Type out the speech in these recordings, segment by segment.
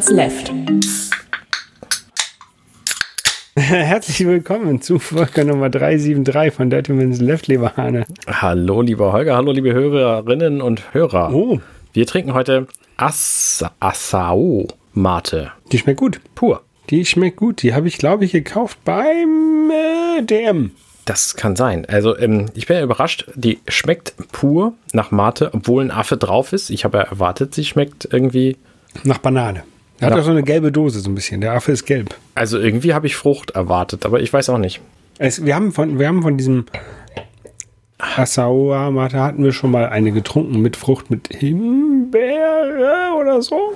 Gentleman's Left. Herzlich willkommen zu Folge Nummer 373 von Gentleman's Left, lieber Hane. Hallo, lieber Holger, hallo, liebe Hörerinnen und Hörer. Oh, Wir trinken heute Asa Asao Mate. die schmeckt gut. Pur. Die schmeckt gut. Die habe ich, glaube ich, gekauft beim äh, DM. Das kann sein. Also, ähm, ich bin ja überrascht. Die schmeckt pur nach Mate, obwohl ein Affe drauf ist. Ich habe ja erwartet, sie schmeckt irgendwie. Nach Banane. Der hat Ja. auch so eine gelbe Dose, so ein bisschen. Der Affe ist gelb. Also, irgendwie habe ich Frucht erwartet, aber ich weiß auch nicht. Es, wir, haben von, wir haben von diesem Asaoa Mate hatten wir schon mal eine getrunken mit Frucht mit Himbeere oder so.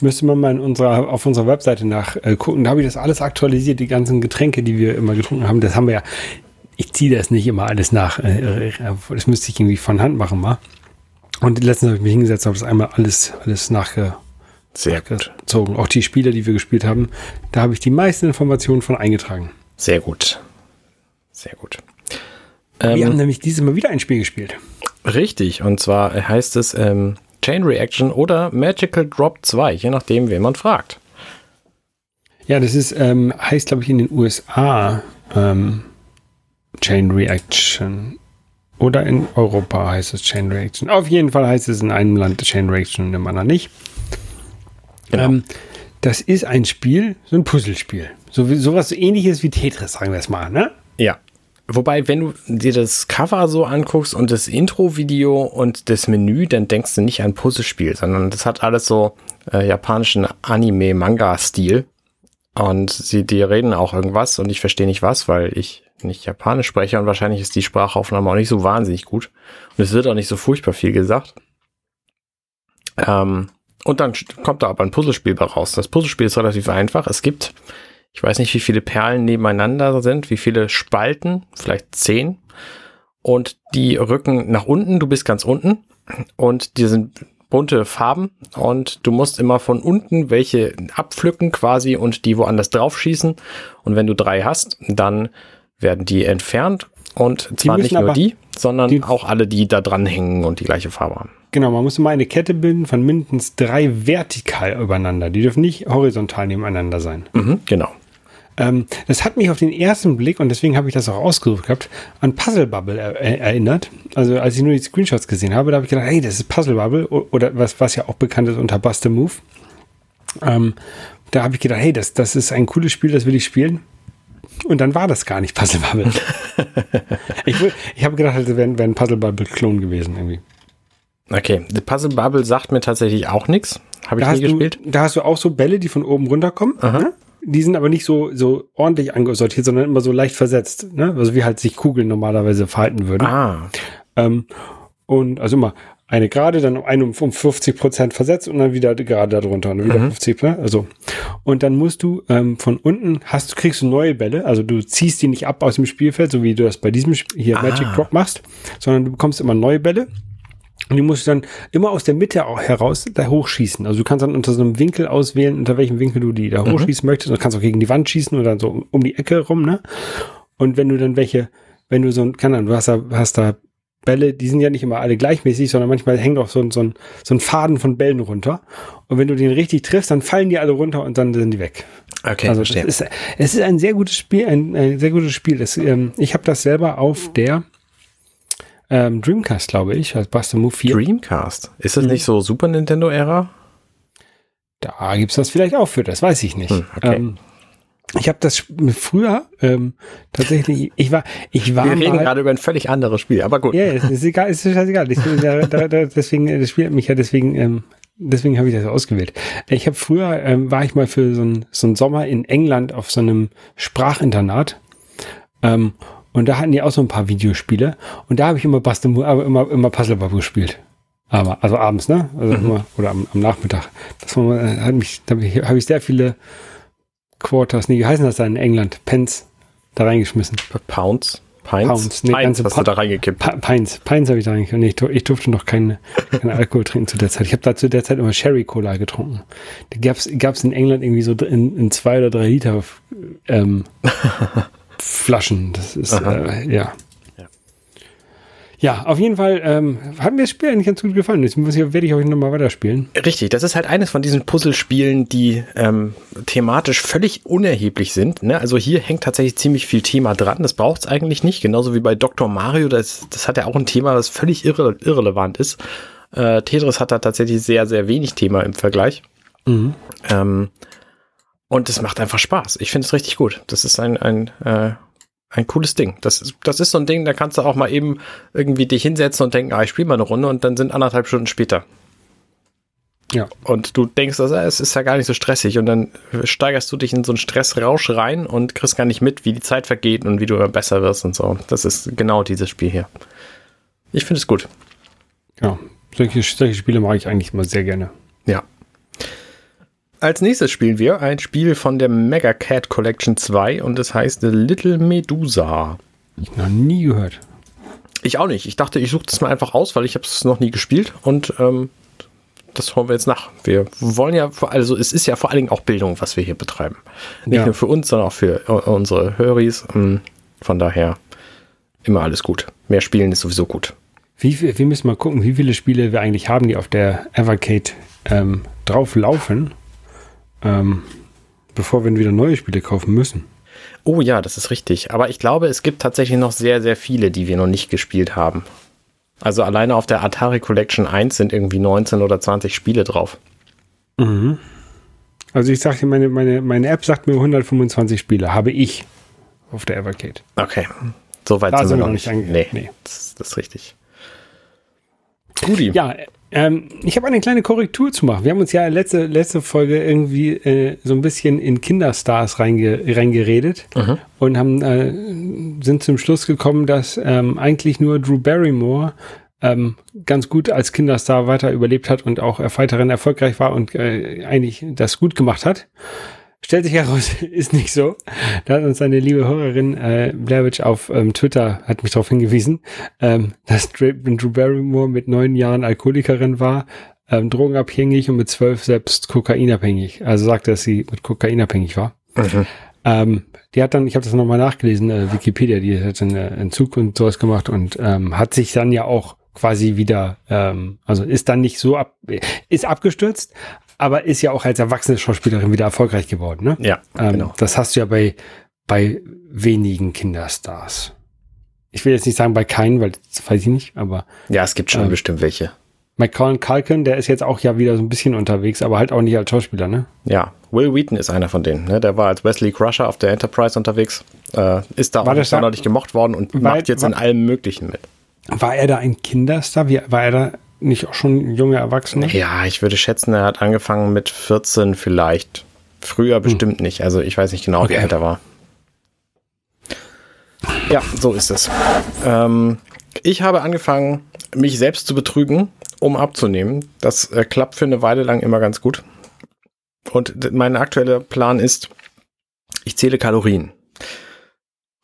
Müsste man mal in unserer, auf unserer Webseite nachgucken. Äh, da habe ich das alles aktualisiert, die ganzen Getränke, die wir immer getrunken haben. Das haben wir ja. Ich ziehe das nicht immer alles nach. Äh, äh, Das müsste ich irgendwie von Hand machen mal. Und letztens habe ich mich hingesetzt und habe das einmal alles, alles nachge, Sehr gut. nachgezogen. Auch die Spiele, die wir gespielt haben, da habe ich die meisten Informationen von eingetragen. Sehr gut. Sehr gut. wir haben Ähm, nämlich dieses Mal wieder ein Spiel gespielt. richtig. Und zwar heißt es ähm, Chain Reaction oder Magical Drop 2, je nachdem, wen man fragt. Ja, das ist, ähm, heißt, glaube ich, in den USA ähm, Chain Reaction. Oder in Europa heißt es Chain Reaction. Auf jeden Fall heißt es in einem Land Chain Reaction und im anderen nicht. Genau. Ähm, das ist ein Spiel, so ein Puzzlespiel. So sowas ähnliches wie Tetris, sagen wir es mal, ne? Ja. Wobei, wenn du dir das Cover so anguckst und das Intro-Video und das Menü, dann denkst du nicht an Puzzlespiel, sondern das hat alles so äh, japanischen Anime-Manga-Stil. Und sie, die reden auch irgendwas und ich verstehe nicht was, weil ich nicht Japanisch spreche und wahrscheinlich ist die Sprachaufnahme auch nicht so wahnsinnig gut. Und es wird auch nicht so furchtbar viel gesagt. Ähm, und dann kommt da aber ein Puzzlespiel bei raus. Das Puzzlespiel ist relativ einfach. Es gibt ich weiß nicht, wie viele Perlen nebeneinander sind, wie viele Spalten, vielleicht zehn. Und die rücken nach unten, du bist ganz unten. Und die sind bunte Farben. Und du musst immer von unten welche abpflücken quasi und die woanders drauf schießen. Und wenn du drei hast, dann werden die entfernt. Und zwar nicht nur die, sondern die- auch alle, die da dran hängen und die gleiche Farbe haben. Genau, man muss immer eine Kette bilden von mindestens drei vertikal übereinander. Die dürfen nicht horizontal nebeneinander sein. Mhm, genau. Ähm, das hat mich auf den ersten Blick, und deswegen habe ich das auch ausgesucht gehabt, an Puzzle Bubble er er erinnert. Also als ich nur die Screenshots gesehen habe, da habe ich gedacht, hey, das ist Puzzle Bubble oder was, was ja auch bekannt ist unter Bust a Move. Ähm, da habe ich gedacht, hey, das, das ist ein cooles Spiel, das will ich spielen. Und dann war das gar nicht Puzzle Bubble. ich ich habe gedacht, das wäre wär ein Puzzle Bubble-Klon gewesen irgendwie. Okay, The Puzzle Bubble sagt mir tatsächlich auch nichts. Habe ich nie hast, du, gespielt. da hast du auch so Bälle, die von oben runterkommen. Ne? Die sind aber nicht so, so ordentlich angesortiert, sondern immer so leicht versetzt. Ne? Also wie halt sich Kugeln normalerweise verhalten würden. Ah, Ähm, und also immer eine gerade, dann eine um 50 Prozent versetzt und dann wieder gerade darunter und dann wieder 50, ne? Also. Und dann musst du ähm, von unten hast, kriegst du neue Bälle, also du ziehst die nicht ab aus dem Spielfeld, so wie du das bei diesem Sp- hier Magic Drop machst, sondern du bekommst immer neue Bälle. Und die musst du dann immer aus der Mitte heraus da hochschießen. Also du kannst dann unter so einem Winkel auswählen, unter welchem Winkel du die da hochschießen möchtest. Und du kannst auch gegen die Wand schießen oder so um- die Ecke rum, ne? Und wenn du dann welche, wenn du so ein, kann dann, du hast da, hast da Bälle, die sind ja nicht immer alle gleichmäßig, sondern manchmal hängt auch so, ein- so, ein, so ein Faden von Bällen runter. Und wenn du den richtig triffst, dann fallen die alle runter und dann sind die weg. okay, also verstehe. ist, es ist ein sehr gutes Spiel, ein, ein sehr gutes Spiel. Das, ähm, ich habe das selber auf der ähm, Dreamcast, glaube ich, als Buster Move 4. Dreamcast. Ist Mhm. das nicht so Super Nintendo-Ära? Da gibt's das vielleicht auch für, das weiß ich nicht. Hm, okay. ähm, ich habe das früher ähm, tatsächlich, ich war, ich war Wir reden gerade über ein völlig anderes Spiel, aber gut. Ja, es ist egal, es ist scheißegal. Ich, da, da, da, deswegen, das Spiel hat mich ja deswegen, ähm, deswegen habe ich das ausgewählt. Ich habe früher, ähm, war ich mal für so einen so einen Sommer in England auf so einem Sprachinternat. Ähm, und da hatten die auch so ein paar Videospiele. Und da habe ich immer Bastel, aber immer, immer Puzzle Bubble gespielt. Aber, also abends, ne? Also immer, oder am, am Nachmittag. Das war, mal- hat mich, da habe ich, hab ich sehr viele Quarters, nee, wie heißen das da in England? Pence da reingeschmissen. Pounds? Pints? Pounds, nee, Pints ganze hast Pa- du da reingekippt. Pa- Pines, Pines habe ich da eigentlich. Nee, ich, ich durfte noch keinen keinen Alkohol trinken zu der Zeit. Ich habe da zu der Zeit immer Sherry Cola getrunken. Die gab's gab's in England irgendwie so in, in zwei oder drei Liter ähm, Flaschen. Das ist äh, ja. Ja. Ja, auf jeden Fall ähm, hat mir das Spiel eigentlich ganz gut gefallen. Jetzt muss ich, werde ich auch nochmal weiterspielen. Richtig, das ist halt eines von diesen Puzzlespielen, die ähm, thematisch völlig unerheblich sind. Ne? Also hier hängt tatsächlich ziemlich viel Thema dran. Das braucht es eigentlich nicht. Genauso wie bei Dr. Mario, das, das hat ja auch ein Thema, das völlig irre, irrelevant ist. Äh, Tetris hat da tatsächlich sehr, sehr wenig Thema im Vergleich. Mhm. Ähm, und es macht einfach Spaß. Ich finde es richtig gut. Das ist ein, ein äh, ein cooles Ding. Das, das ist so ein Ding, da kannst du auch mal eben irgendwie dich hinsetzen und denken, ah, ich spiele mal eine Runde und dann sind anderthalb Stunden später. Ja. Und du denkst, also, es ist ja gar nicht so stressig und dann steigerst du dich in so einen Stressrausch rein und kriegst gar nicht mit, wie die Zeit vergeht und wie du immer besser wirst und so. Das ist genau dieses Spiel hier. Ich finde es gut. Ja, solche, solche Spiele mag ich eigentlich immer sehr gerne. Als nächstes spielen wir ein Spiel von der Mega Cat Collection 2 und es heißt The Little Medusa. Ich noch nie gehört. Ich auch nicht. Ich dachte, ich suche das mal einfach aus, weil ich habe es noch nie gespielt und ähm, das holen wir jetzt nach. Wir wollen ja, also es ist ja vor allen Dingen auch Bildung, was wir hier betreiben. Nicht ja. nur für uns, sondern auch für unsere Höris. Ähm, von daher immer alles gut. Mehr spielen ist sowieso gut. Wie, wir müssen mal gucken, wie viele Spiele wir eigentlich haben, die auf der Evercade ähm, drauf laufen ähm, bevor wir wieder neue Spiele kaufen müssen. Oh ja, das ist richtig. Aber ich glaube, es gibt tatsächlich noch sehr, sehr viele, die wir noch nicht gespielt haben. Also alleine auf der Atari Collection 1 sind irgendwie 19 oder 20 Spiele drauf. Mhm. Also ich sagte, meine, meine, meine App sagt mir 125 Spiele, habe ich auf der Evercade. Okay, so weit sind wir noch nicht. nee, nee. Das, das ist richtig. Rudi. Ja, ähm, ich habe eine kleine Korrektur zu machen. Wir haben uns ja letzte, letzte Folge irgendwie äh, so ein bisschen in Kinderstars reinge, reingeredet mhm. und haben, äh, sind zum Schluss gekommen, dass ähm, eigentlich nur Drew Barrymore ähm, ganz gut als Kinderstar weiter überlebt hat und auch weiterhin erfolgreich war und äh, eigentlich das gut gemacht hat. Stellt sich heraus, ist nicht so. Da hat uns eine liebe Hörerin, äh, Blairwitch, auf ähm, Twitter, hat mich darauf hingewiesen, ähm, dass Drew Barrymore mit neun Jahren Alkoholikerin war, ähm, drogenabhängig und mit zwölf selbst kokainabhängig. Also sagte, dass sie mit kokainabhängig war. Mhm. Ähm, die hat dann, ich habe das nochmal nachgelesen, äh, Wikipedia, die hat dann äh, Entzug und sowas gemacht und ähm, hat sich dann ja auch quasi wieder, ähm, also ist dann nicht so ab, ist abgestürzt, aber ist ja auch als erwachsene Schauspielerin wieder erfolgreich geworden, ne? Ja, ähm, genau. Das hast du ja bei, bei wenigen Kinderstars. Ich will jetzt nicht sagen bei keinen, weil das weiß ich nicht, aber. Ja, es gibt schon äh, bestimmt welche. Macaulay Culkin, der ist jetzt auch ja wieder so ein bisschen unterwegs, aber halt auch nicht als Schauspieler, ne? Ja, Will Wheaton ist einer von denen, ne? Der war als Wesley Crusher auf der Enterprise unterwegs, äh, ist da war auch sonderlich gemocht worden und war, macht jetzt war, in allem Möglichen mit. War er da ein Kinderstar? Wie, war er da nicht auch schon junge Erwachsene? Ja, ich würde schätzen, er hat angefangen mit 14 vielleicht. Früher hm. bestimmt hm. nicht. Also ich weiß nicht genau, okay. wie alt er war. Ja, so ist es. Ähm, ich habe angefangen, mich selbst zu betrügen, um abzunehmen. Das äh, klappt für eine Weile lang immer ganz gut. Und mein aktueller Plan ist, ich zähle Kalorien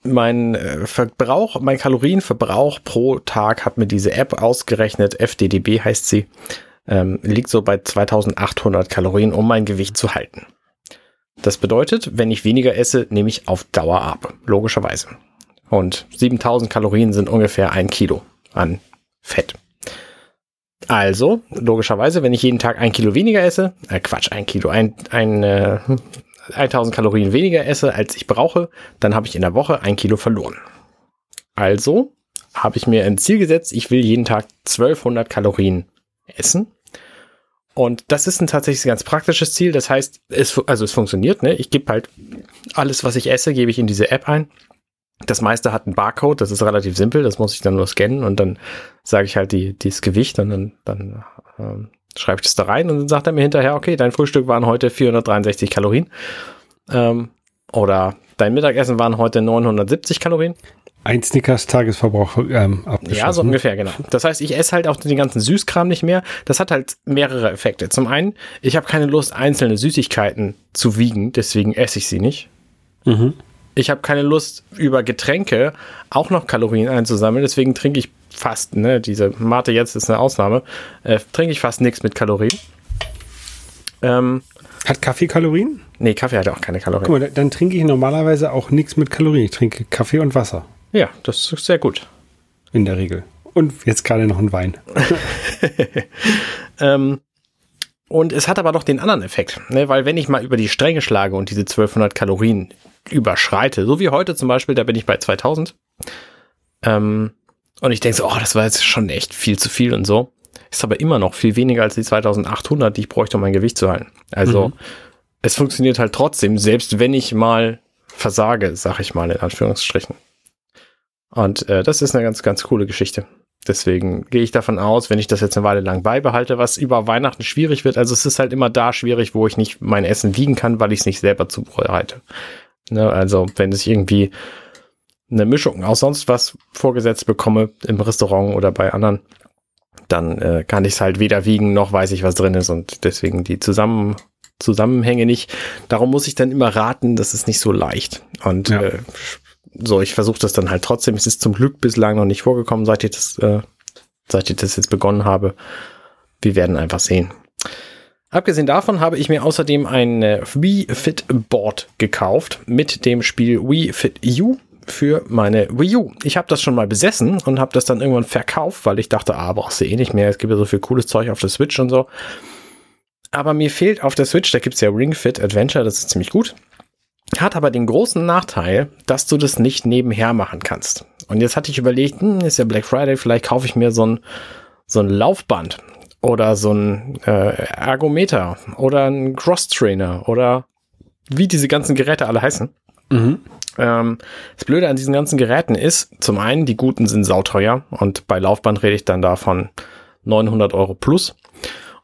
mein äh, Verbrauch, mein Kalorienverbrauch pro Tag hat mir diese App ausgerechnet, FDDB heißt sie, ähm, liegt so bei 2800 Kalorien, um mein Gewicht zu halten. Das bedeutet, wenn ich weniger esse, nehme ich auf Dauer ab, logischerweise. Und 7000 Kalorien sind ungefähr ein Kilo an Fett. Also, logischerweise, wenn ich jeden Tag ein Kilo weniger esse, äh Quatsch, ein Kilo, ein, ein äh, 1000 Kalorien weniger esse, als ich brauche, dann habe ich in der Woche ein Kilo verloren. Also habe ich mir ein Ziel gesetzt, ich will jeden Tag 1200 Kalorien essen. Und das ist ein tatsächlich ganz praktisches Ziel. Das heißt, es, also es funktioniert. Ne? Ich gebe halt alles, was ich esse, gebe ich in diese App ein. Das meiste hat einen Barcode, das ist relativ simpel, das muss ich dann nur scannen und dann sage ich halt die, dieses Gewicht und dann, dann ähm, schreibe ich das da rein und dann sagt er mir hinterher, okay, dein Frühstück waren heute 463 Kalorien. Ähm, oder dein Mittagessen waren heute 970 Kalorien. Ein Snickers Tagesverbrauch ähm, Ja, so ungefähr, genau. Das heißt, ich esse halt auch den ganzen Süßkram nicht mehr. Das hat halt mehrere Effekte. Zum einen, ich habe keine Lust, einzelne Süßigkeiten zu wiegen, deswegen esse ich sie nicht. Mhm. Ich habe keine Lust, über Getränke auch noch Kalorien einzusammeln, deswegen trinke ich fast, ne, diese Mate jetzt ist eine Ausnahme, äh, trinke ich fast nichts mit Kalorien. Ähm, hat Kaffee Kalorien? Nee, Kaffee hat auch keine Kalorien. Guck mal, dann trinke ich normalerweise auch nichts mit Kalorien. Ich trinke Kaffee und Wasser. Ja, das ist sehr gut. In der Regel. Und jetzt gerade noch ein Wein. ähm, und es hat aber noch den anderen Effekt, ne? weil wenn ich mal über die Stränge schlage und diese 1200 Kalorien überschreite, so wie heute zum Beispiel, da bin ich bei 2000. Ähm, und ich denke so, oh, das war jetzt schon echt viel zu viel und so. Ist aber immer noch viel weniger als die 2800, die ich bräuchte, um mein Gewicht zu halten. Also mhm. es funktioniert halt trotzdem, selbst wenn ich mal versage, sag ich mal in Anführungsstrichen. Und äh, das ist eine ganz, ganz coole Geschichte. Deswegen gehe ich davon aus, wenn ich das jetzt eine Weile lang beibehalte, was über Weihnachten schwierig wird. Also es ist halt immer da schwierig, wo ich nicht mein Essen wiegen kann, weil ich es nicht selber zubereite. Ne? Also wenn ich irgendwie eine Mischung aus sonst was vorgesetzt bekomme im Restaurant oder bei anderen, dann äh, kann ich es halt weder wiegen noch weiß ich, was drin ist und deswegen die Zusammen Zusammenhänge nicht. Darum muss ich dann immer raten, das ist nicht so leicht. Und ja. äh, so, ich versuche das dann halt trotzdem. Es ist zum Glück bislang noch nicht vorgekommen, seit ich das, äh, seit ich das jetzt begonnen habe. Wir werden einfach sehen. Abgesehen davon habe ich mir außerdem ein äh, Wii Fit Board gekauft mit dem Spiel Wii Fit U für meine Wii U. Ich habe das schon mal besessen und habe das dann irgendwann verkauft, weil ich dachte, ah, brauchst du eh nicht mehr. Es gibt ja so viel cooles Zeug auf der Switch und so. Aber mir fehlt auf der Switch, da gibt es ja Ring Fit Adventure, das ist ziemlich gut. Hat aber den großen Nachteil, dass du das nicht nebenher machen kannst. Und jetzt hatte ich überlegt, hm, ist ja Black Friday, vielleicht kaufe ich mir so ein, so ein Laufband oder so ein äh, Ergometer oder ein Cross-Trainer oder wie diese ganzen Geräte alle heißen. Mhm. Ähm, das Blöde an diesen ganzen Geräten ist, zum einen, die guten sind sauteuer und bei Laufband rede ich dann davon 900 Euro plus.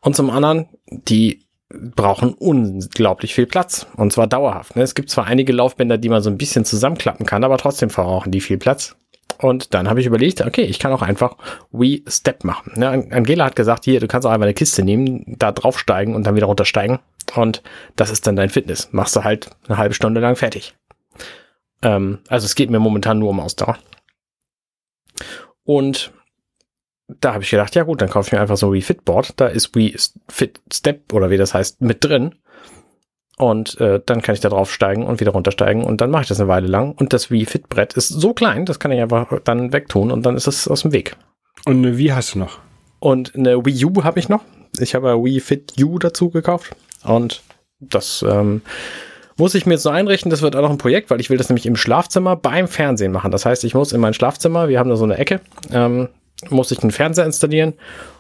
Und zum anderen, die brauchen unglaublich viel Platz. Und zwar dauerhaft. Ne? Es gibt zwar einige Laufbänder, die man so ein bisschen zusammenklappen kann, aber trotzdem verbrauchen die viel Platz. Und dann habe ich überlegt, okay, ich kann auch einfach Wii Step machen. Ne? Angela hat gesagt, hier, du kannst auch einfach eine Kiste nehmen, da draufsteigen und dann wieder runtersteigen. Und das ist dann dein Fitness. Machst du halt eine halbe Stunde lang fertig. Ähm, also es geht mir momentan nur um Ausdauer. Und da habe ich gedacht, ja gut, dann kaufe ich mir einfach so wie Fitboard. Da ist Wii Fit Step oder wie das heißt mit drin. Und äh, dann kann ich da drauf steigen und wieder runtersteigen und dann mache ich das eine Weile lang. Und das Wii Fit Brett ist so klein, das kann ich einfach dann wegtun und dann ist es aus dem Weg. Und eine Wii hast du noch? Und eine Wii U habe ich noch. Ich habe Wii Fit U dazu gekauft und das ähm, muss ich mir jetzt so einrichten. Das wird auch noch ein Projekt, weil ich will das nämlich im Schlafzimmer beim Fernsehen machen. Das heißt, ich muss in mein Schlafzimmer, wir haben da so eine Ecke, ähm, muss ich einen Fernseher installieren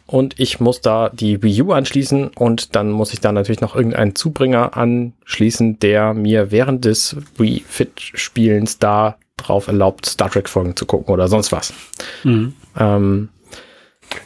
und ich muss da die Wii U anschließen und dann muss ich da natürlich noch irgendeinen Zubringer anschließen, der mir während des Wii Fit Spielens da drauf erlaubt, Star Trek Folgen zu gucken oder sonst was. Mhm. Ähm,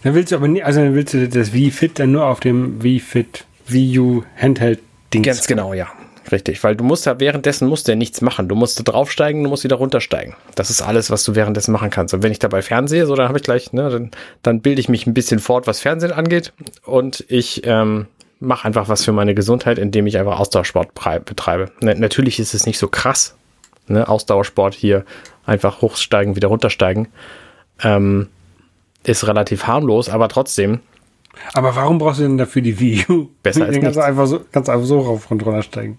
dann willst du aber nie, also dann willst du das Wii Fit dann nur auf dem Wii Fit Wii U Handheld Ding. Ganz genau, ja. Richtig, weil du musst ja währenddessen musst du ja nichts machen. Du musst da draufsteigen, du musst wieder runtersteigen. Das ist alles, was du währenddessen machen kannst. Und wenn ich dabei fernsehe, so dann habe ich gleich, ne, dann, dann bilde ich mich ein bisschen fort, was Fernsehen angeht. Und ich ähm, mache einfach was für meine Gesundheit, indem ich einfach Ausdauersport betreibe. Ne, natürlich ist es nicht so krass, ne, Ausdauersport hier einfach hochsteigen, wieder runtersteigen. Ähm, ist relativ harmlos, aber trotzdem. Aber warum brauchst du denn dafür die Wii U? Besser als kannst einfach so, kannst einfach so rauf und runter steigen.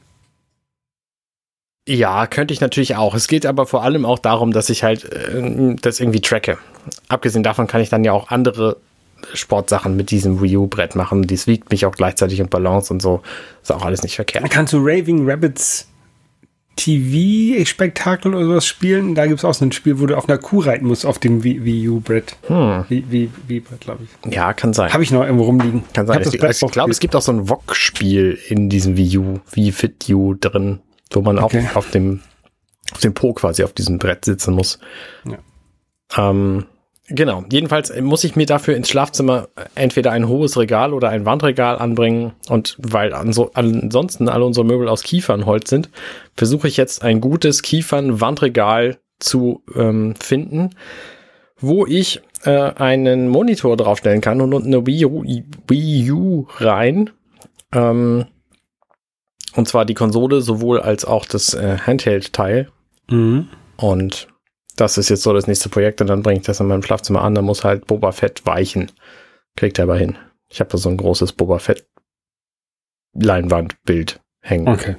Ja, könnte ich natürlich auch. Es geht aber vor allem auch darum, dass ich halt äh, das irgendwie tracke. Abgesehen davon kann ich dann ja auch andere Sportsachen mit diesem Wii U-Brett machen. Dies wiegt mich auch gleichzeitig und Balance und so. Ist auch alles nicht verkehrt. Kannst du Raving Rabbits TV-Spektakel oder sowas spielen? Da gibt es auch so ein Spiel, wo du auf einer Kuh reiten musst, auf dem Wii U-Brett. Hm. Wii-Brett, glaube ich. Ja, kann sein. Habe ich noch irgendwo rumliegen. Kann sein. Ich, ich glaube, es gibt auch so ein VOG-Spiel in diesem Wii U, Wii Fit U drin wo man okay. auch auf dem, auf dem Po quasi auf diesem Brett sitzen muss. Ja. Ähm, genau. Jedenfalls muss ich mir dafür ins Schlafzimmer entweder ein hohes Regal oder ein Wandregal anbringen. Und weil anso ansonsten alle unsere Möbel aus Kiefernholz sind, versuche ich jetzt ein gutes Kiefern-Wandregal zu ähm, finden, wo ich äh, einen Monitor draufstellen kann und eine Wii U, Wii U rein. Ähm, und zwar die Konsole sowohl als auch das äh, Handheld-Teil. Mhm. Und das ist jetzt so das nächste Projekt und dann bringe ich das in meinem Schlafzimmer an. Da muss halt Boba Fett weichen. Kriegt er aber hin. Ich habe da so ein großes Boba Fett Leinwandbild hängen. Okay.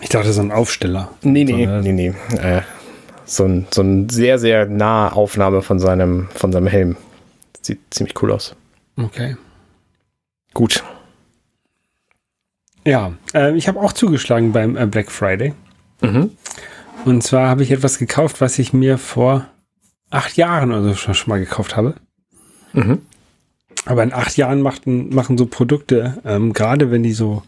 Ich dachte, so ein Aufsteller. Nee, nee, so, nee, nee. Äh, so ein, so ein sehr, sehr nahe Aufnahme von seinem, von seinem Helm. Sieht ziemlich cool aus. Okay. Gut. Ja, äh, ich habe auch zugeschlagen beim äh, Black Friday. Mhm. Und zwar habe ich etwas gekauft, was ich mir vor acht Jahren oder so schon, schon mal gekauft habe. Mhm. Aber in acht Jahren machten, machen so Produkte, ähm, gerade wenn die so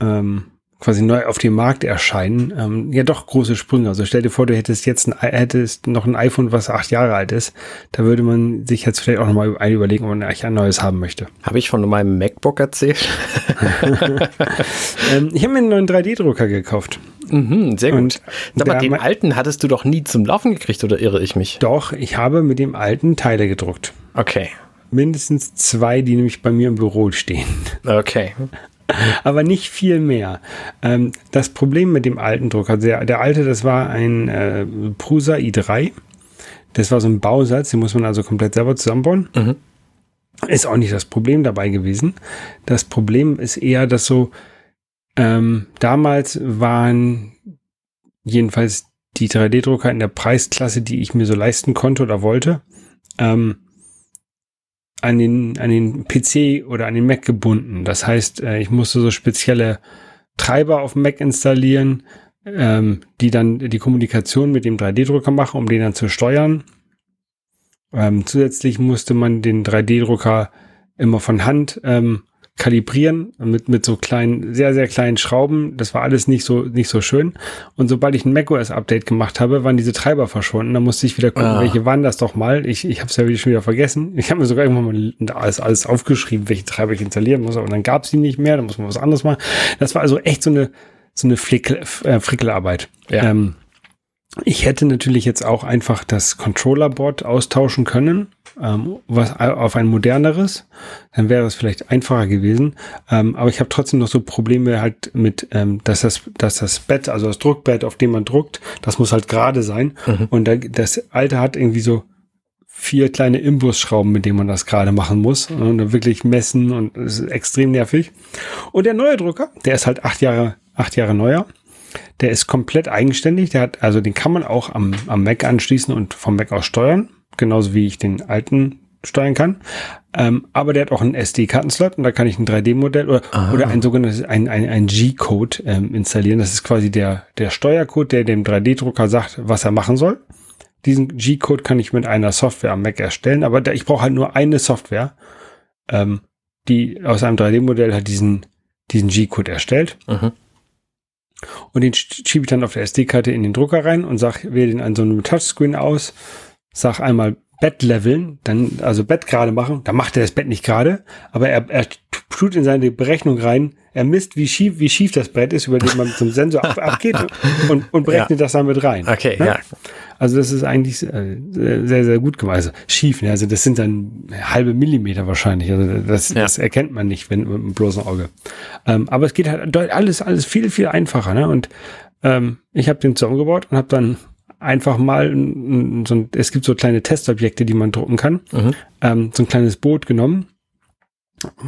ähm, quasi neu auf dem Markt erscheinen, ähm, ja doch große Sprünge. Also stell dir vor, du hättest jetzt ein, hättest noch ein iPhone, was acht Jahre alt ist. Da würde man sich jetzt vielleicht auch nochmal ein überlegen, ob man eigentlich ein neues haben möchte. Habe ich von meinem MacBook erzählt? ähm, ich habe mir einen neuen 3D-Drucker gekauft. Mhm, sehr gut. Und Sag mal, den alten hattest du doch nie zum Laufen gekriegt, oder irre ich mich? Doch, ich habe mit dem alten Teile gedruckt. Okay. Mindestens zwei, die nämlich bei mir im Büro stehen. Okay. aber nicht viel mehr. Ähm, das Problem mit dem alten Drucker, der, der alte, das war ein äh, Prusa i3. Das war so ein Bausatz, den muss man also komplett selber zusammenbauen. Mhm. Ist auch nicht das Problem dabei gewesen. Das Problem ist eher, dass so ähm, damals waren jedenfalls die 3D-Drucker in der Preisklasse, die ich mir so leisten konnte oder wollte, ähm, an den, an den PC oder an den Mac gebunden. Das heißt, äh, ich musste so spezielle Treiber auf dem Mac installieren, ähm, die dann die Kommunikation mit dem 3D-Drucker machen, um den dann zu steuern. Ähm, zusätzlich musste man den 3D-Drucker immer von Hand ähm, kalibrieren mit, mit so kleinen, sehr, sehr kleinen Schrauben. Das war alles nicht so, nicht so schön. Und sobald ich ein macOS-Update gemacht habe, waren diese Treiber verschwunden. Da musste ich wieder gucken, Ah. welche waren das doch mal. Ich, ich habe es ja wieder schon wieder vergessen. Ich habe mir sogar irgendwann mal alles, alles aufgeschrieben, welche Treiber ich installieren muss. Aber dann gab es die nicht mehr. Da muss man was anderes machen. Das war also echt so eine, so eine Flickel, äh, Frickelarbeit. Ja. Ähm, ich hätte natürlich jetzt auch einfach das Controllerboard austauschen können, ähm, was auf ein moderneres. Dann wäre es vielleicht einfacher gewesen. Ähm, aber ich habe trotzdem noch so Probleme halt mit, ähm, dass das, dass das Bett, also das Druckbett, auf dem man druckt, das muss halt gerade sein. Mhm. Und da, das alte hat irgendwie so vier kleine Imbusschrauben, mit denen man das gerade machen muss. Und dann wirklich messen und es ist extrem nervig. Und der neue Drucker, der ist halt acht Jahre, acht Jahre neuer. Der ist komplett eigenständig. Der hat, also den kann man auch am, am Mac anschließen und vom Mac aus steuern. Genauso wie ich den alten steuern kann. Ähm, aber der hat auch einen SD-Kartenslot und da kann ich ein 3D-Modell oder, Ah. oder ein sogenanntes, ein, ein, ein G-Code ähm, installieren. Das ist quasi der, der Steuercode, der dem 3D-Drucker sagt, was er machen soll. Diesen G-Code kann ich mit einer Software am Mac erstellen, aber da, ich brauche halt nur eine Software, ähm, die aus einem 3D-Modell hat diesen, diesen G-Code erstellt. Mhm. Und den sch- schiebe ich dann auf der SD-Karte in den Drucker rein und sag, wähle den an so einem Touchscreen aus, sag einmal Bett leveln, dann also Bett gerade machen, dann macht er das Bett nicht gerade, aber er, er tut in seine Berechnung rein, er misst, wie schief, wie schief das Brett ist, über den man zum Sensor ab, abgeht und, und berechnet das dann mit rein. Okay, Ne? ja. Also das ist eigentlich äh, sehr, sehr gut gemacht. Also schief, ne? also das sind dann halbe Millimeter wahrscheinlich. Also das, Ja. das erkennt man nicht wenn, mit dem bloßen Auge. Ähm, aber es geht halt alles, alles viel, viel einfacher. Ne? Und ähm, ich habe den zusammengebaut und habe dann einfach mal so ein, es gibt so kleine Testobjekte, die man drucken kann. Mhm. Ähm, so ein kleines Boot genommen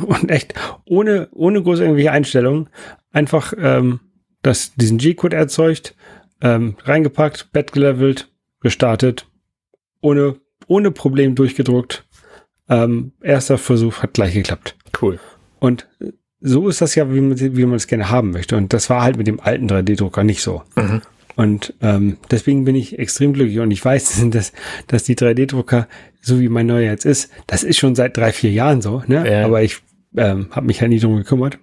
und echt ohne ohne große irgendwelche Einstellungen einfach ähm, das diesen G-Code erzeugt, ähm, reingepackt, Bett gelevelt, gestartet, ohne ohne Problem durchgedruckt. Ähm, erster Versuch hat gleich geklappt. Cool. Und so ist das ja, wie man wie man es gerne haben möchte. Und das war halt mit dem alten 3D-Drucker nicht so. Mhm. Und ähm, deswegen bin ich extrem glücklich. Und ich weiß, dass, dass die 3D-Drucker, so wie mein neuer jetzt ist, das ist schon seit drei, vier Jahren so. Ne? Ja. Aber ich ähm, habe mich halt nie drum gekümmert.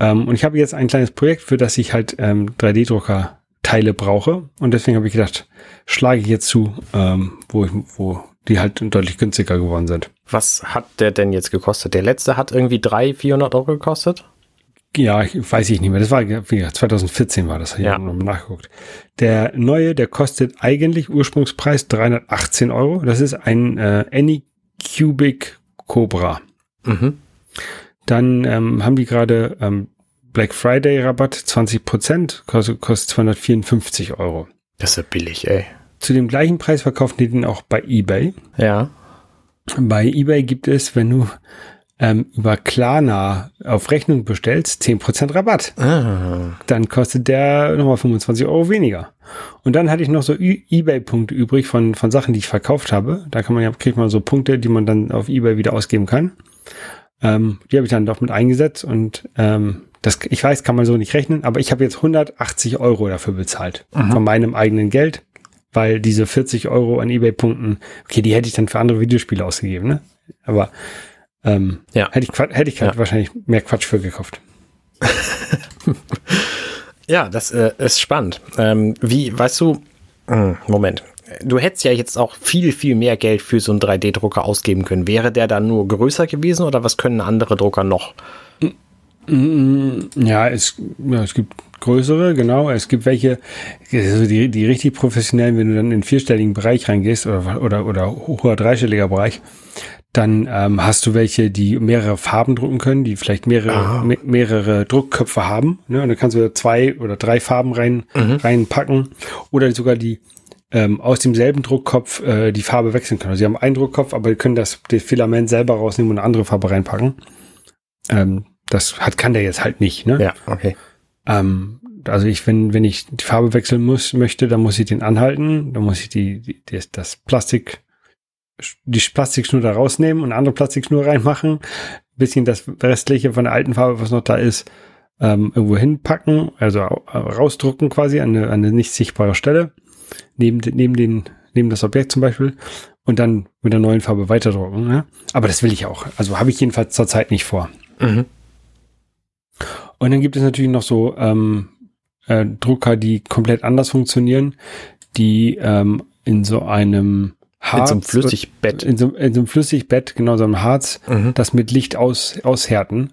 Ähm, und ich habe jetzt ein kleines Projekt, für das ich halt ähm, 3D-Drucker-Teile brauche. Und deswegen habe ich gedacht, schlage ich jetzt zu, ähm, wo, ich, wo die halt deutlich günstiger geworden sind. Was hat der denn jetzt gekostet? Der letzte hat irgendwie 300, 400 Euro gekostet? Ja, ich, weiß ich nicht mehr. Das war, wie gesagt, 2014 war das. Ich Ja. nachgeguckt. Der neue, der kostet eigentlich Ursprungspreis 318 Euro. Das ist ein äh, Anycubic Cobra. Mhm. Dann ähm, haben die gerade ähm, Black Friday Rabatt 20 Prozent, kostet, kostet 254 Euro. Das ist ja billig, ey. Zu dem gleichen Preis verkaufen die den auch bei eBay. Ja. Bei eBay gibt es, wenn du ähm, über Klarna auf Rechnung bestellst, 10% Rabatt. Ah. Dann kostet der nochmal 25 Euro weniger. Und dann hatte ich noch so Ebay-Punkte übrig von, von Sachen, die ich verkauft habe. Da kann man ja, kriegt man so Punkte, die man dann auf Ebay wieder ausgeben kann. Ähm, die habe ich dann doch mit eingesetzt und ähm, das, ich weiß, kann man so nicht rechnen, aber ich habe jetzt 180 Euro dafür bezahlt. Von meinem eigenen Geld, weil diese 40 Euro an Ebay-Punkten, okay, die hätte ich dann für andere Videospiele ausgegeben, ne? Aber ähm, Ja. hätte ich, hätte ich halt Ja. wahrscheinlich mehr Quatsch für gekauft. Ja, das äh, ist spannend. Ähm, wie, weißt du, hm, Moment. Du hättest ja jetzt auch viel, viel mehr Geld für so einen 3D-Drucker ausgeben können. Wäre der dann nur größer gewesen oder was können andere Drucker noch? Ja, es, ja, es gibt größere, genau. Es gibt welche, also die, die richtig professionellen, wenn du dann in den vierstelligen Bereich reingehst oder, oder, oder hoher dreistelliger Bereich, dann ähm, hast du welche, die mehrere Farben drucken können, die vielleicht mehrere, me mehrere Druckköpfe haben. Ne? Und dann kannst du zwei oder drei Farben rein, reinpacken. Oder sogar die ähm, aus demselben Druckkopf äh, die Farbe wechseln können. Also sie haben einen Druckkopf, aber die können das, das Filament selber rausnehmen und eine andere Farbe reinpacken. Ähm, das hat, kann der jetzt halt nicht, ne? Ja, okay. Ähm, also ich, wenn, wenn ich die Farbe wechseln muss, möchte, dann muss ich den anhalten, dann muss ich die, die das Plastik, die Plastikschnur da rausnehmen und andere Plastikschnur reinmachen, bisschen das restliche von der alten Farbe, was noch da ist, ähm, irgendwo hinpacken, also au- rausdrucken quasi an eine, an eine nicht sichtbare Stelle, neben, neben den, neben das Objekt zum Beispiel und dann mit der neuen Farbe weiterdrucken. Ne? Aber das will ich auch. Also habe ich jedenfalls zurzeit nicht vor. Mhm. Und dann gibt es natürlich noch so ähm, äh, Drucker, die komplett anders funktionieren, die ähm, in so einem Harz, In so einem Flüssigbett. in so, in so einem Flüssigbett, genau so einem Harz, Mhm. das mit Licht aus, aushärten.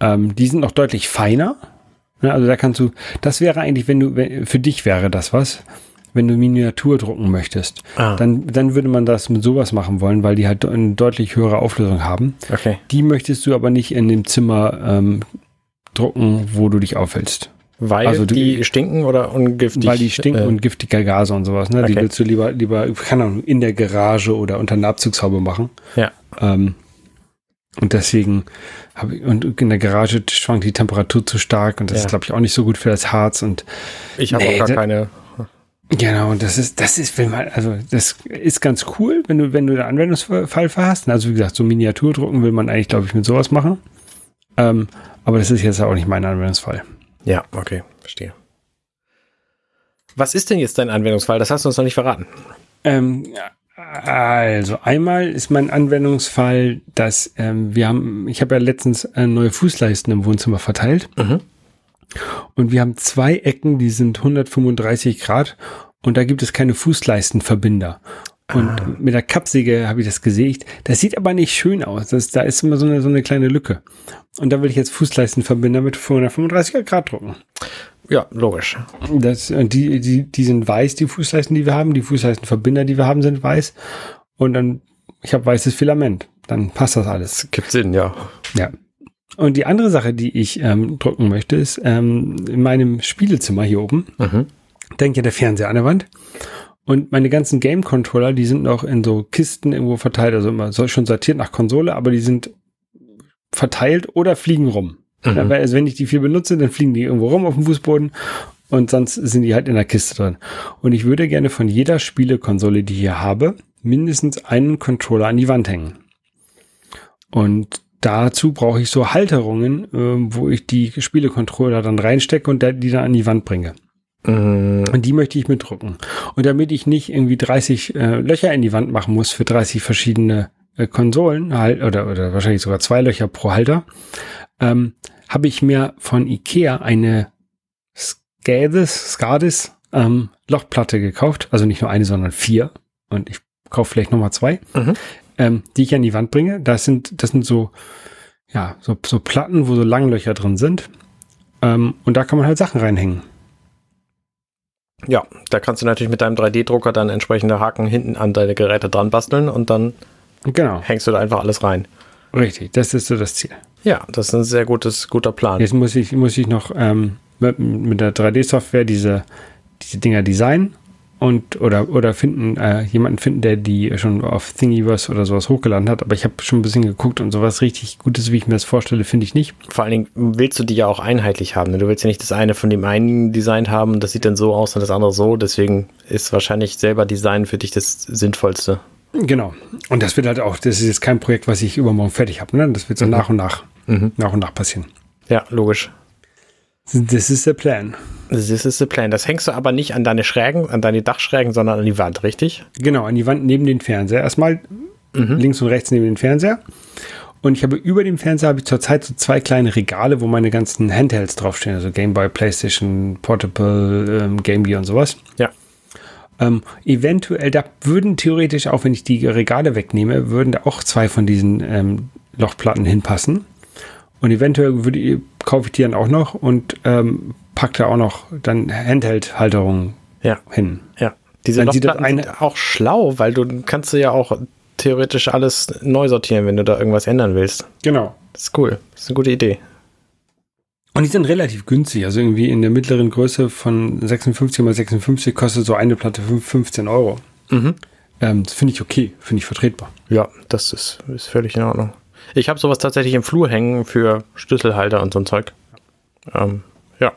Ähm, die sind noch deutlich feiner. Ja, also da kannst du, das wäre eigentlich, wenn du, wenn, für dich wäre das was, wenn du Miniatur drucken möchtest. Ah. Dann, dann würde man das mit sowas machen wollen, weil die halt eine deutlich höhere Auflösung haben. Okay. Die möchtest du aber nicht in dem Zimmer ähm, drucken, wo du dich aufhältst. Weil Also du- die stinken oder ungiftig? weil die stinken äh, und giftige Gase und sowas. Ne? Die okay. willst du lieber, lieber, keine Ahnung, in der Garage oder unter einer Abzugshaube machen. Ja. Ähm, und deswegen habe ich, und in der Garage schwankt die Temperatur zu stark und das Ja. ist, glaube ich, auch nicht so gut für das Harz und Ich habe Nee, auch gar da- keine. Genau, und das ist, das ist, wenn man, also das ist ganz cool, wenn du, wenn du einen Anwendungsfall hast. Also wie gesagt, so Miniaturdrucken will man eigentlich, glaube ich, mit sowas machen. Ähm, aber das ist jetzt auch nicht mein Anwendungsfall. Ja, okay, verstehe. Was ist denn jetzt dein Anwendungsfall? Das hast du uns noch nicht verraten. Ähm, also einmal ist mein Anwendungsfall, dass ähm, wir haben, ich habe ja letztens äh, neue Fußleisten im Wohnzimmer verteilt Mhm. und wir haben zwei Ecken, die sind 135 Grad und da gibt es keine Fußleistenverbinder. Und Ah. mit der Kappsäge habe ich das gesägt. Das sieht aber nicht schön aus. Das, da ist immer so eine, so eine kleine Lücke. Und da will ich jetzt Fußleistenverbinder mit 135 Grad drucken. Ja, logisch. Das, und die, die, die sind weiß, die Fußleisten, die wir haben. Die Fußleistenverbinder, die wir haben, sind weiß. Und dann, ich habe weißes Filament. Dann passt das alles. Gibt Sinn, ja. Ja. Und die andere Sache, die ich ähm, drucken möchte, ist ähm, in meinem Spielezimmer hier oben, Mhm. denkt ja der Fernseher an der Wand. Und meine ganzen Game-Controller, die sind noch in so Kisten irgendwo verteilt, also immer schon sortiert nach Konsole, aber die sind verteilt oder fliegen rum. Mhm. Also wenn ich die viel benutze, dann fliegen die irgendwo rum auf dem Fußboden und sonst sind die halt in der Kiste drin. Und ich würde gerne von jeder Spielekonsole, die ich hier habe, mindestens einen Controller an die Wand hängen. Und dazu brauche ich so Halterungen, ähm, wo ich die Spielecontroller dann reinstecke und die dann an die Wand bringe. Mhm. Und die möchte ich mitdrucken. Und damit ich nicht irgendwie 30 äh, Löcher in die Wand machen muss für 30 verschiedene äh, Konsolen, halt, oder, oder wahrscheinlich sogar zwei Löcher pro Halter, ähm, habe ich mir von Ikea eine Skadis, Skadis ähm, Lochplatte gekauft. Also nicht nur eine, sondern vier. Und ich kaufe vielleicht nochmal zwei, Mhm. ähm, die ich an die Wand bringe. Das sind, das sind so, ja, so, so Platten, wo so Langlöcher drin sind. Ähm, und da kann man halt Sachen reinhängen. Ja, da kannst du natürlich mit deinem 3D-Drucker dann entsprechende Haken hinten an deine Geräte dran basteln und dann Genau. hängst du da einfach alles rein. Richtig, das ist so das Ziel. Ja, das ist ein sehr gutes, guter Plan. Jetzt muss ich, muss ich noch ähm, mit, mit der 3D-Software diese, diese Dinger designen und oder oder finden äh, jemanden finden, der die schon auf Thingiverse oder sowas hochgeladen hat. Aber ich habe schon ein bisschen geguckt und sowas richtig Gutes, wie ich mir das vorstelle, finde ich nicht. Vor allen Dingen willst du die ja auch einheitlich haben. Ne? Du willst ja nicht das eine von dem einen Design haben, das sieht dann so aus und das andere so. Deswegen ist wahrscheinlich selber Design für dich das Sinnvollste. Genau. Und das wird halt auch, das ist jetzt kein Projekt, was ich übermorgen fertig habe. Ne? Das wird so mhm. nach und nach, mhm. nach und nach passieren. Ja, logisch. Das ist der Plan. Das ist der Plan. Das hängst du aber nicht an deine Schrägen, an deine Dachschrägen, sondern an die Wand, richtig? Genau, an die Wand neben den Fernseher. Erstmal mhm. links und rechts neben den Fernseher. Und ich habe über dem Fernseher habe ich zurzeit so zwei kleine Regale, wo meine ganzen Handhelds draufstehen, also Game Boy, PlayStation, Portable, ähm, Game Gear und sowas. Ja. Ähm, eventuell, da würden theoretisch, auch wenn ich die Regale wegnehme, würden da auch zwei von diesen ähm, Lochplatten hinpassen. Und eventuell würde, kaufe ich die dann auch noch und ähm, packe da auch noch dann Handheld-Halterungen ja. hin. Ja. Diese dann Lochplatten eine sind auch schlau, weil du kannst du ja auch theoretisch alles neu sortieren, wenn du da irgendwas ändern willst. Genau. Das ist cool. Das ist eine gute Idee. Und die sind relativ günstig. Also irgendwie in der mittleren Größe von 56 mal 56 kostet so eine Platte 15 Euro. Mhm. Ähm, das finde ich okay, finde ich vertretbar. Ja, das ist, ist völlig in Ordnung. Ich habe sowas tatsächlich im Flur hängen für Schlüsselhalter und so ein Zeug. Ähm, ja.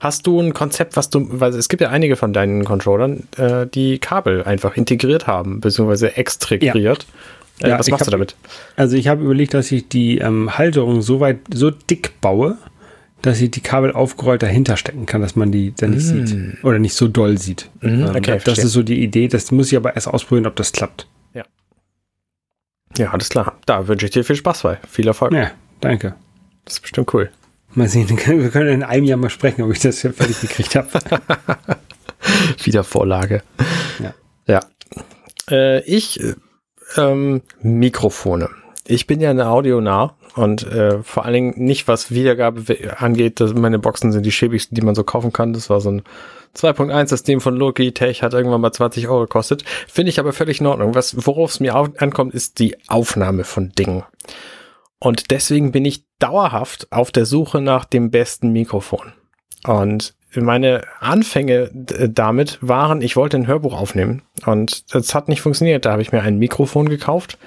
Hast du ein Konzept, was du, weil es gibt ja einige von deinen Controllern, äh, die Kabel einfach integriert haben, beziehungsweise extrahiert. Ja. Äh, ja, was machst hab, du damit? Also ich habe überlegt, dass ich die ähm, Halterung so weit, so dick baue, dass ich die Kabel aufgerollt dahinter stecken kann, dass man die dann nicht mm. sieht oder nicht so doll sieht. Mm, okay, ähm, das verstehe. ist so die Idee. Das muss ich aber erst ausprobieren, ob das klappt. Ja. Ja, alles klar. Da wünsche ich dir viel Spaß bei. Viel Erfolg. Ja, danke. Das ist bestimmt cool. Mal sehen, wir können in einem Jahr mal sprechen, ob ich das ja fertig gekriegt habe. Wieder Vorlage. Ja. Ja. Äh, ich äh, ähm, Mikrofone. Ich bin ja eine Audionah und äh, vor allen Dingen nicht, was Wiedergabe angeht. Dass meine Boxen sind die schäbigsten, die man so kaufen kann. Das war so ein 2.1 System von Logitech, hat irgendwann mal 20 Euro gekostet. Finde ich aber völlig in Ordnung. Was, worauf es mir ankommt, ist die Aufnahme von Dingen. Und deswegen bin ich dauerhaft auf der Suche nach dem besten Mikrofon. Und meine Anfänge damit waren, ich wollte ein Hörbuch aufnehmen und das hat nicht funktioniert. Da habe ich mir ein Mikrofon gekauft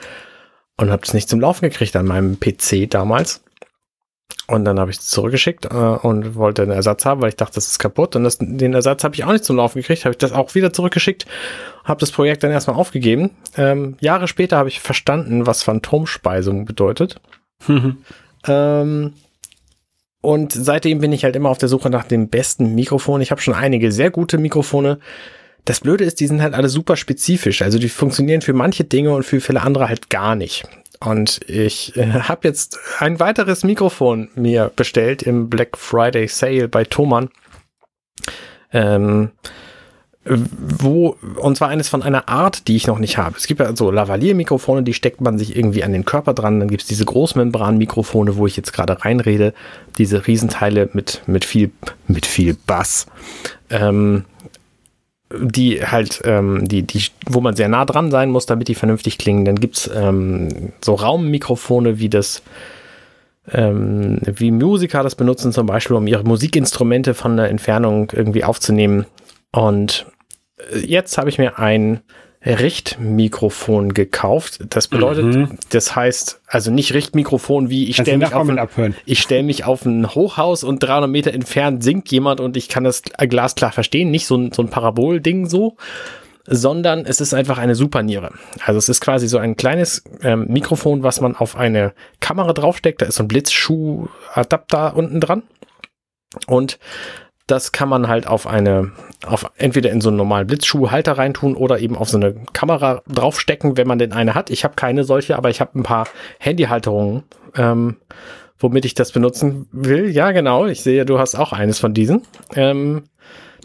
und habe es nicht zum Laufen gekriegt an meinem PC damals. Und dann habe ich es zurückgeschickt äh, und wollte einen Ersatz haben, weil ich dachte, das ist kaputt. Und das, den Ersatz habe ich auch nicht zum Laufen gekriegt. Habe ich das auch wieder zurückgeschickt, habe das Projekt dann erstmal aufgegeben. Ähm, Jahre später habe ich verstanden, was Phantomspeisung bedeutet. Ähm, und seitdem bin ich halt immer auf der Suche nach dem besten Mikrofon. Ich habe schon einige sehr gute Mikrofone. Das Blöde ist, die sind halt alle super spezifisch. Also die funktionieren für manche Dinge und für viele andere halt gar nicht. Und ich äh, habe jetzt ein weiteres Mikrofon mir bestellt im Black Friday Sale bei Thomann. Ähm, wo, und zwar eines von einer Art, die ich noch nicht habe. Es gibt ja so Lavalier-Mikrofone, die steckt man sich irgendwie an den Körper dran. Dann gibt es diese Großmembran-Mikrofone, wo ich jetzt gerade reinrede. Diese Riesenteile mit, mit viel, mit viel Bass. Ähm, die halt, ähm, die, die, wo man sehr nah dran sein muss, damit die vernünftig klingen. Dann gibt's ähm, so Raummikrofone, wie das, ähm, wie Musiker das benutzen, zum Beispiel, um ihre Musikinstrumente von der Entfernung irgendwie aufzunehmen. Und jetzt habe ich mir ein Richtmikrofon gekauft. Das bedeutet, mhm. das heißt, also nicht Richtmikrofon wie ich stelle mich, auf ein, ich stell mich auf ein Hochhaus und 300 Meter entfernt singt jemand und ich kann das glasklar verstehen. Nicht so ein, so ein Parabol-Ding so, sondern es ist einfach eine Superniere. Also es ist quasi so ein kleines ähm, Mikrofon, was man auf eine Kamera draufsteckt. Da ist so ein Blitzschuh-Adapter unten dran. Und das kann man halt auf eine, auf entweder in so einen normalen Blitzschuhhalter reintun oder eben auf so eine Kamera draufstecken, wenn man denn eine hat. Ich habe keine solche, aber ich habe ein paar Handyhalterungen, ähm, womit ich das benutzen will. Ja, genau. Ich sehe, du hast auch eines von diesen. Ähm,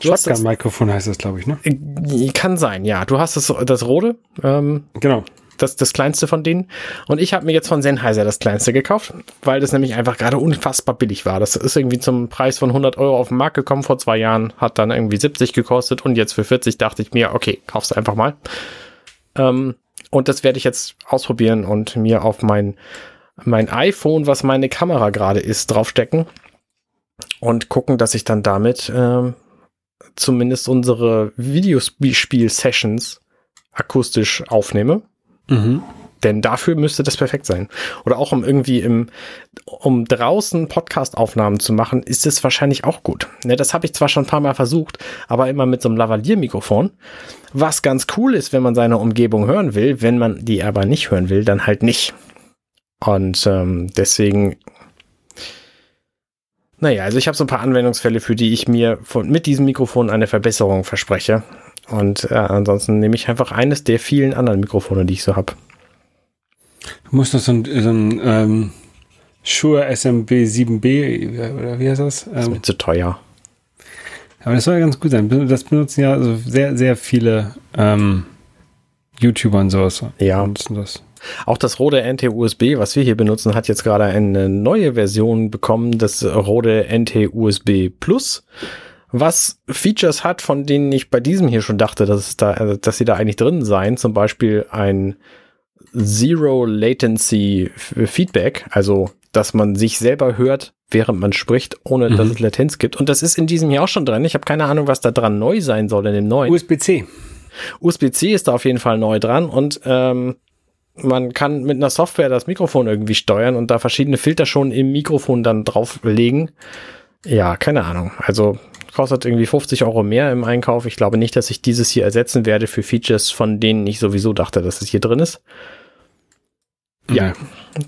Shotgun-Mikrofon heißt das, glaube ich, ne? Äh, kann sein, ja. Du hast das, das rote. Ähm, genau das, das kleinste von denen. Und ich habe mir jetzt von Sennheiser das kleinste gekauft, weil das nämlich einfach gerade unfassbar billig war. Das ist irgendwie zum Preis von 100 Euro auf den Markt gekommen vor zwei Jahren, hat dann irgendwie 70 gekostet und jetzt für 40 dachte ich mir, okay, kauf's einfach mal. Ähm, und das werde ich jetzt ausprobieren und mir auf mein, mein iPhone, was meine Kamera gerade ist, draufstecken und gucken, dass ich dann damit ähm, zumindest unsere Videospiel-Sessions akustisch aufnehme. Mhm. Denn dafür müsste das perfekt sein. Oder auch um irgendwie im, um draußen Podcast-Aufnahmen zu machen, ist es wahrscheinlich auch gut. Ne, das habe ich zwar schon ein paar Mal versucht, aber immer mit so einem Lavalier-Mikrofon. Was ganz cool ist, wenn man seine Umgebung hören will, wenn man die aber nicht hören will, dann halt nicht. Und ähm, deswegen, naja, also ich habe so ein paar Anwendungsfälle, für die ich mir von, mit diesem Mikrofon eine Verbesserung verspreche. Und äh, ansonsten nehme ich einfach eines der vielen anderen Mikrofone, die ich so habe. Du musst noch so ein, so ein ähm, Shure SMB 7B, oder wie heißt das? Das ist mir zu teuer. Aber das soll ja ganz gut sein. Das benutzen ja also sehr, sehr viele ähm, YouTuber und sowas. Ja. Benutzen das. Auch das Rode NT-USB, was wir hier benutzen, hat jetzt gerade eine neue Version bekommen, das Rode NT-USB Plus, was Features hat, von denen ich bei diesem hier schon dachte, dass, da, also, dass sie da eigentlich drin seien. Zum Beispiel ein Zero Latency Feedback, also dass man sich selber hört, während man spricht, ohne dass Mhm. es Latenz gibt. Und das ist in diesem hier auch schon drin. Ich habe keine Ahnung, was da dran neu sein soll in dem neuen. USB-C. USB-C ist da auf jeden Fall neu dran und ähm, man kann mit einer Software das Mikrofon irgendwie steuern und da verschiedene Filter schon im Mikrofon dann drauflegen. Ja, keine Ahnung. Also kostet irgendwie 50 Euro mehr im Einkauf. Ich glaube nicht, dass ich dieses hier ersetzen werde für Features, von denen ich sowieso dachte, dass es hier drin ist. Ja.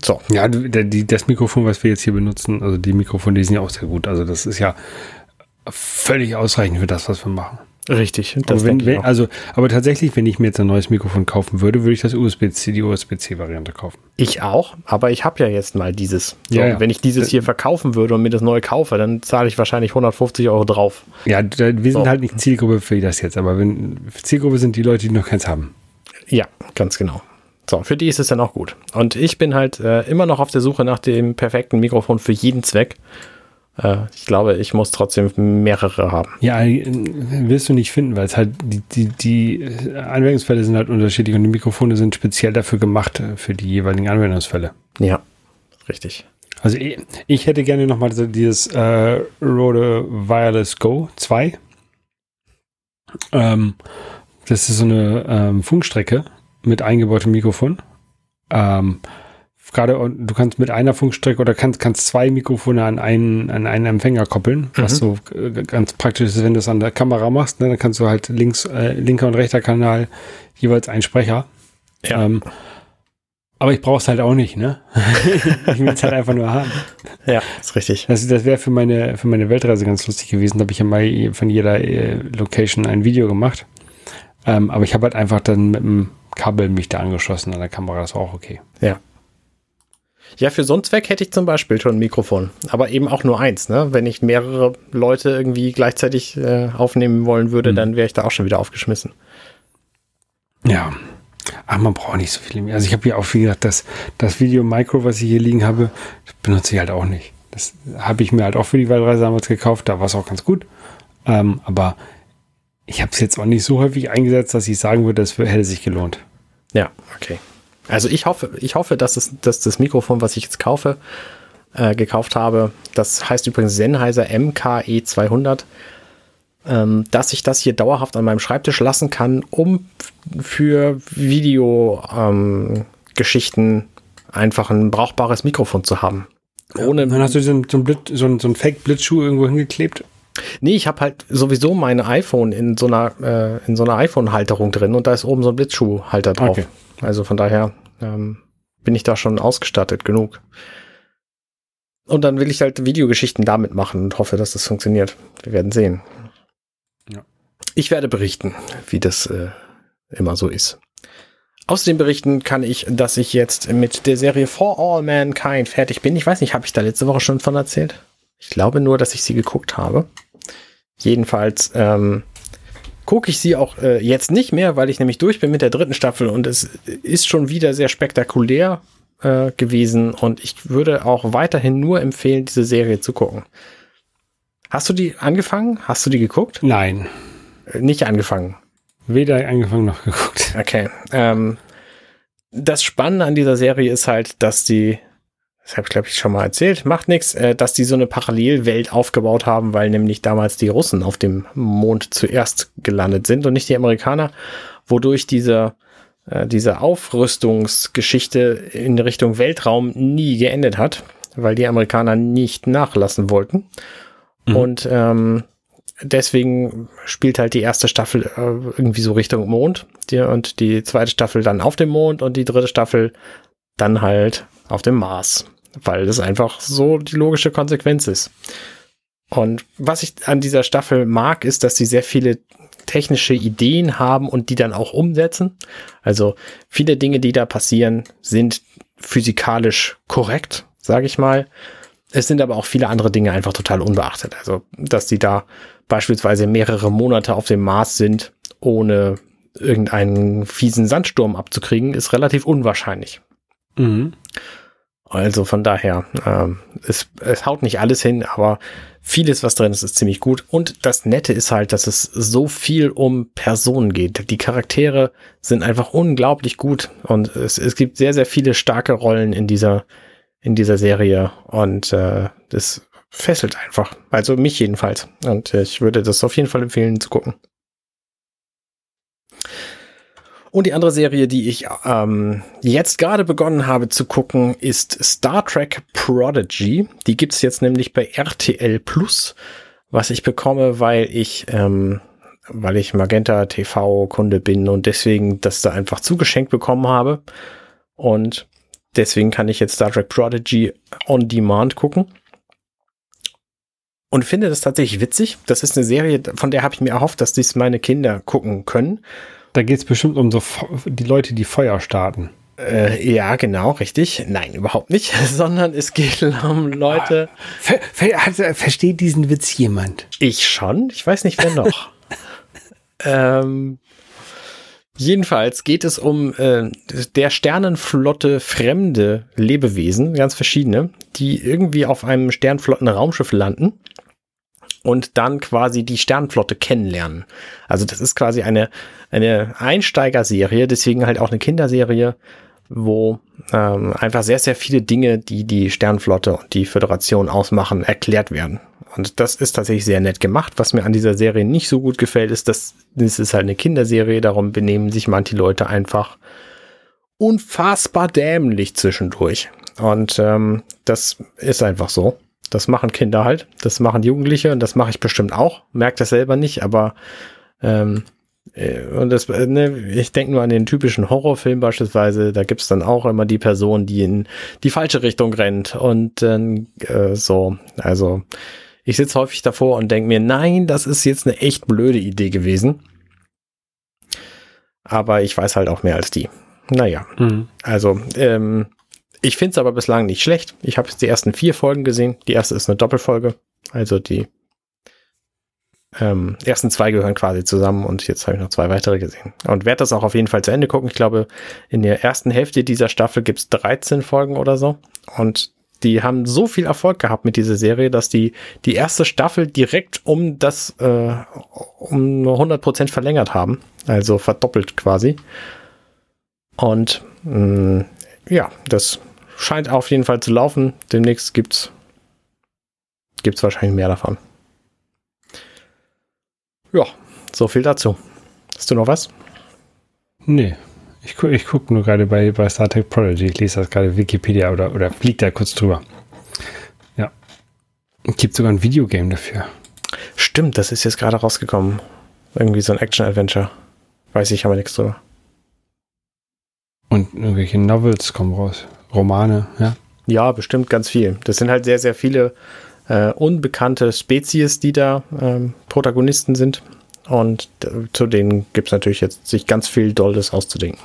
So. Ja, die, das Mikrofon, was wir jetzt hier benutzen, also die Mikrofone, die sind ja auch sehr gut. Also das ist ja völlig ausreichend für das, was wir machen. Richtig. aber, Das wenn, ich wenn, auch. also, aber tatsächlich, wenn ich mir jetzt ein neues Mikrofon kaufen würde, würde ich das USB-C, die USB-C-Variante kaufen. Ich auch, aber ich habe ja jetzt mal dieses. So, Ja, ja. Wenn ich dieses hier verkaufen würde und mir das neue kaufe, dann zahle ich wahrscheinlich 150 Euro drauf. Ja, wir sind So. halt nicht Zielgruppe für das jetzt, aber wenn Zielgruppe sind die Leute, die noch keins haben. Ja, ganz genau. So, für die ist es dann auch gut. Und ich bin halt äh, immer noch auf der Suche nach dem perfekten Mikrofon für jeden Zweck. Äh, ich glaube, ich muss trotzdem mehrere haben. Ja, äh, wirst du nicht finden, weil es halt die, die, die Anwendungsfälle sind halt unterschiedlich und die Mikrofone sind speziell dafür gemacht, äh, für die jeweiligen Anwendungsfälle. Ja, richtig. Also ich, ich hätte gerne nochmal dieses äh, Rode Wireless Go 2. Ähm, das ist so eine ähm, Funkstrecke mit eingebautem Mikrofon. Ähm, Gerade du kannst mit einer Funkstrecke oder kannst, kannst zwei Mikrofone an einen, an einen Empfänger koppeln, was so äh, ganz praktisch ist, wenn du es an der Kamera machst. Ne? Dann kannst du halt links, äh, linker und rechter Kanal jeweils einen Sprecher. Ja. Ähm, aber ich brauche es halt auch nicht, ne? ich will es halt einfach nur haben. Ja, ist richtig. Das, das wäre für meine, für meine Weltreise ganz lustig gewesen. Da habe ich ja mal von jeder äh, Location ein Video gemacht. Ähm, aber ich habe halt einfach dann mit dem Kabel mich da angeschlossen an der Kamera. Das war auch okay. Ja. Ja, für so einen Zweck hätte ich zum Beispiel schon ein Mikrofon. Aber eben auch nur eins, ne? Wenn ich mehrere Leute irgendwie gleichzeitig äh, aufnehmen wollen würde, Mhm. dann wäre ich da auch schon wieder aufgeschmissen. Ja. Ach, man braucht nicht so viel mehr. Also ich habe hier auch, wie gesagt, das, das Video Micro, was ich hier liegen habe, benutze ich halt auch nicht. Das habe ich mir halt auch für die Weltreise damals gekauft. Da war es auch ganz gut. Ähm, aber ich habe es jetzt auch nicht so häufig eingesetzt, dass ich sagen würde, das hätte sich gelohnt. Ja, okay. Also ich hoffe, ich hoffe, dass, es, dass das Mikrofon, was ich jetzt kaufe, äh, gekauft habe, das heißt übrigens Sennheiser MKE 200, ähm, dass ich das hier dauerhaft an meinem Schreibtisch lassen kann, um für Videogeschichten ähm, einfach ein brauchbares Mikrofon zu haben. Ohne, Dann hast du so einen, so einen, so einen, so einen Fake-Blitzschuh irgendwo hingeklebt. nee, ich habe halt sowieso mein iPhone in so einer, äh, in so einer iPhone-Halterung drin und da ist oben so ein Blitzschuhhalter drauf. Okay. Also von daher ähm, bin ich da schon ausgestattet genug. Und dann will ich halt Videogeschichten damit machen und hoffe, dass das funktioniert. Wir werden sehen. Ja. Ich werde berichten, wie das äh, immer so ist. Außerdem berichten kann ich, dass ich jetzt mit der Serie For All Mankind fertig bin. Ich weiß nicht, habe ich da letzte Woche schon von erzählt? Ich glaube nur, dass ich sie geguckt habe. Jedenfalls ähm, gucke ich sie auch äh, jetzt nicht mehr, weil ich nämlich durch bin mit der dritten Staffel und es ist schon wieder sehr spektakulär äh, gewesen und ich würde auch weiterhin nur empfehlen, diese Serie zu gucken. Hast du die angefangen? Hast du die geguckt? Nein. Äh, nicht angefangen. Weder angefangen noch geguckt. Okay. Ähm, das Spannende an dieser Serie ist halt, dass die das habe ich glaube ich schon mal erzählt, macht nichts, äh, dass die so eine Parallelwelt aufgebaut haben, weil nämlich damals die Russen auf dem Mond zuerst gelandet sind und nicht die Amerikaner, wodurch diese, äh, diese Aufrüstungsgeschichte in Richtung Weltraum nie geendet hat, weil die Amerikaner nicht nachlassen wollten. Mhm. Und ähm, deswegen spielt halt die erste Staffel äh, irgendwie so Richtung Mond die, und die zweite Staffel dann auf dem Mond und die dritte Staffel dann halt auf dem Mars weil das einfach so die logische Konsequenz ist. Und was ich an dieser Staffel mag, ist, dass sie sehr viele technische Ideen haben und die dann auch umsetzen. Also viele Dinge, die da passieren, sind physikalisch korrekt, sage ich mal. Es sind aber auch viele andere Dinge einfach total unbeachtet. Also, dass die da beispielsweise mehrere Monate auf dem Mars sind, ohne irgendeinen fiesen Sandsturm abzukriegen, ist relativ unwahrscheinlich. Mhm. Also von daher, ähm, es, es haut nicht alles hin, aber vieles, was drin ist, ist ziemlich gut. Und das Nette ist halt, dass es so viel um Personen geht. Die Charaktere sind einfach unglaublich gut und es, es gibt sehr, sehr viele starke Rollen in dieser, in dieser Serie und äh, das fesselt einfach. Also mich jedenfalls. Und ich würde das auf jeden Fall empfehlen zu gucken. Und die andere Serie, die ich ähm, jetzt gerade begonnen habe zu gucken, ist Star Trek Prodigy. Die gibt's jetzt nämlich bei RTL Plus, was ich bekomme, weil ich, ähm, weil ich Magenta TV Kunde bin und deswegen das da einfach zugeschenkt bekommen habe. Und deswegen kann ich jetzt Star Trek Prodigy on Demand gucken. Und finde das tatsächlich witzig. Das ist eine Serie, von der habe ich mir erhofft, dass dies meine Kinder gucken können da geht es bestimmt um so die Leute, die Feuer starten. Äh, ja, genau, richtig. Nein, überhaupt nicht, sondern es geht um Leute. Ver, ver, also, versteht diesen Witz jemand? Ich schon. Ich weiß nicht, wer noch. ähm, jedenfalls geht es um äh, der Sternenflotte fremde Lebewesen, ganz verschiedene, die irgendwie auf einem Sternflotten-Raumschiff landen und dann quasi die Sternflotte kennenlernen. Also das ist quasi eine, eine Einsteigerserie, deswegen halt auch eine Kinderserie, wo ähm, einfach sehr, sehr viele Dinge, die die Sternflotte und die Föderation ausmachen, erklärt werden. Und das ist tatsächlich sehr nett gemacht. Was mir an dieser Serie nicht so gut gefällt, ist, dass es ist halt eine Kinderserie, darum benehmen sich manche Leute einfach unfassbar dämlich zwischendurch. Und ähm, das ist einfach so. Das machen Kinder halt, das machen Jugendliche und das mache ich bestimmt auch. Merkt das selber nicht, aber ähm, äh, und das, äh, ne, ich denke nur an den typischen Horrorfilm beispielsweise, da gibt's dann auch immer die Person, die in die falsche Richtung rennt und äh, so, also ich sitze häufig davor und denke mir, nein, das ist jetzt eine echt blöde Idee gewesen. Aber ich weiß halt auch mehr als die. Naja, mhm. also ähm, ich finde es aber bislang nicht schlecht. Ich habe jetzt die ersten vier Folgen gesehen. Die erste ist eine Doppelfolge. Also die ähm, ersten zwei gehören quasi zusammen und jetzt habe ich noch zwei weitere gesehen. Und werde das auch auf jeden Fall zu Ende gucken. Ich glaube, in der ersten Hälfte dieser Staffel gibt es 13 Folgen oder so. Und die haben so viel Erfolg gehabt mit dieser Serie, dass die die erste Staffel direkt um das äh, um 100% verlängert haben. Also verdoppelt quasi. Und mh, mm, ja, das scheint auf jeden Fall zu laufen. Demnächst gibt's gibt's wahrscheinlich mehr davon. Ja, so viel dazu. Hast du noch was? Nee. Ich, gu ich gucke nur gerade bei, bei Star Trek Prodigy. Ich lese das gerade Wikipedia oder, oder fliegt da kurz drüber. Ja. Gibt sogar ein Videogame dafür. Stimmt, das ist jetzt gerade rausgekommen. Irgendwie so ein Action-Adventure. Weiß ich aber nichts drüber. Und irgendwelche Novels kommen raus. Romane, ja. Ja, bestimmt ganz viel. Das sind halt sehr, sehr viele äh, unbekannte Spezies, die da ähm, Protagonisten sind. Und äh, zu denen gibt es natürlich jetzt sich ganz viel Dolles auszudenken.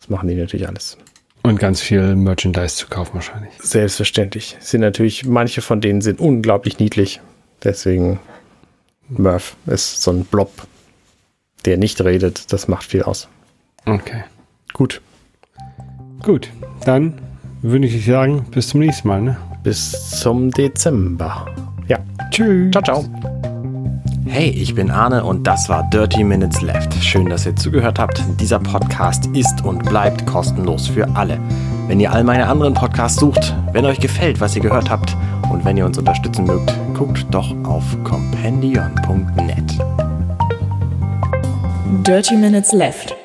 Das machen die natürlich alles. Und ganz viel Merchandise zu kaufen wahrscheinlich. Selbstverständlich. Sind natürlich, manche von denen sind unglaublich niedlich. Deswegen Murph ist so ein Blob, der nicht redet. Das macht viel aus. Okay. Gut. Gut, dann würde ich sagen, bis zum nächsten Mal. Ne? Bis zum Dezember. Ja. Tschüss. Ciao, ciao. Hey, ich bin Arne und das war Dirty Minutes Left. Schön, dass ihr zugehört habt. Dieser Podcast ist und bleibt kostenlos für alle. Wenn ihr all meine anderen Podcasts sucht, wenn euch gefällt, was ihr gehört habt und wenn ihr uns unterstützen mögt, guckt doch auf compendion.net. Dirty Minutes Left.